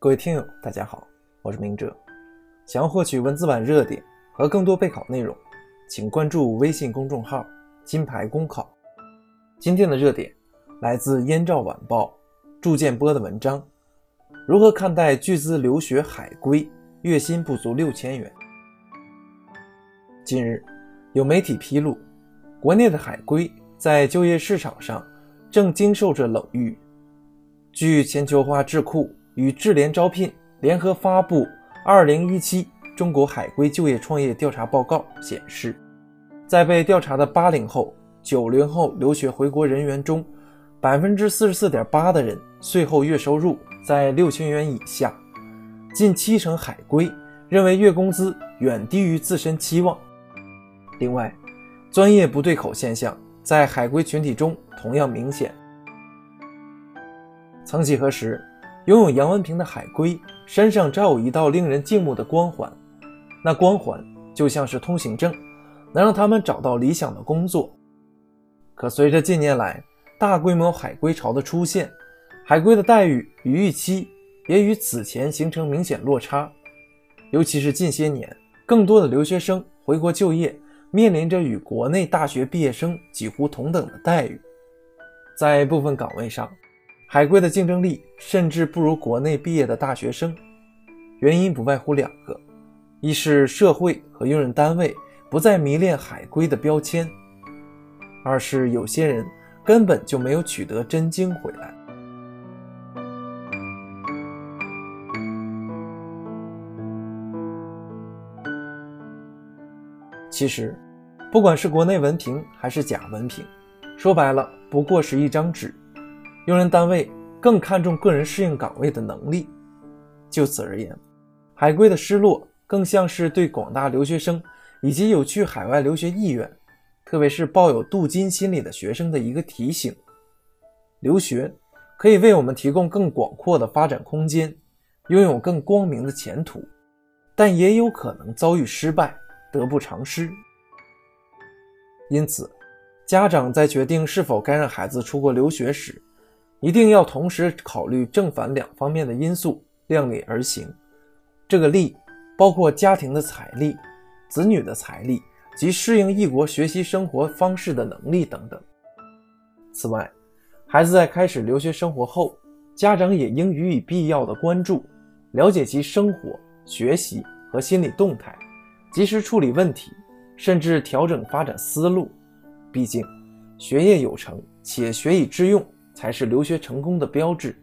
各位听友，大家好，我是明哲。想要获取文字版热点和更多备考内容，请关注微信公众号“金牌公考”。今天的热点来自《燕赵晚报》祝建波的文章：如何看待巨资留学海归，月薪不足六千元？近日，有媒体披露，国内的海归在就业市场上正经受着冷遇。据全球化智库。与智联招聘联合发布《二零一七中国海归就业创业调查报告》显示，在被调查的八零后、九零后留学回国人员中，百分之四十四点八的人税后月收入在六千元以下，近七成海归认为月工资远低于自身期望。另外，专业不对口现象在海归群体中同样明显。曾几何时，拥有杨文平的海归身上照有一道令人敬慕的光环，那光环就像是通行证，能让他们找到理想的工作。可随着近年来大规模海归潮的出现，海归的待遇与预期也与此前形成明显落差。尤其是近些年，更多的留学生回国就业，面临着与国内大学毕业生几乎同等的待遇，在部分岗位上。海归的竞争力甚至不如国内毕业的大学生，原因不外乎两个：一是社会和用人单位不再迷恋海归的标签；二是有些人根本就没有取得真经回来。其实，不管是国内文凭还是假文凭，说白了不过是一张纸。用人单位更看重个人适应岗位的能力。就此而言，海归的失落更像是对广大留学生以及有去海外留学意愿，特别是抱有镀金心理的学生的一个提醒：留学可以为我们提供更广阔的发展空间，拥有更光明的前途，但也有可能遭遇失败，得不偿失。因此，家长在决定是否该让孩子出国留学时，一定要同时考虑正反两方面的因素，量力而行。这个力包括家庭的财力、子女的财力及适应异国学习生活方式的能力等等。此外，孩子在开始留学生活后，家长也应予以必要的关注，了解其生活、学习和心理动态，及时处理问题，甚至调整发展思路。毕竟，学业有成且学以致用。才是留学成功的标志。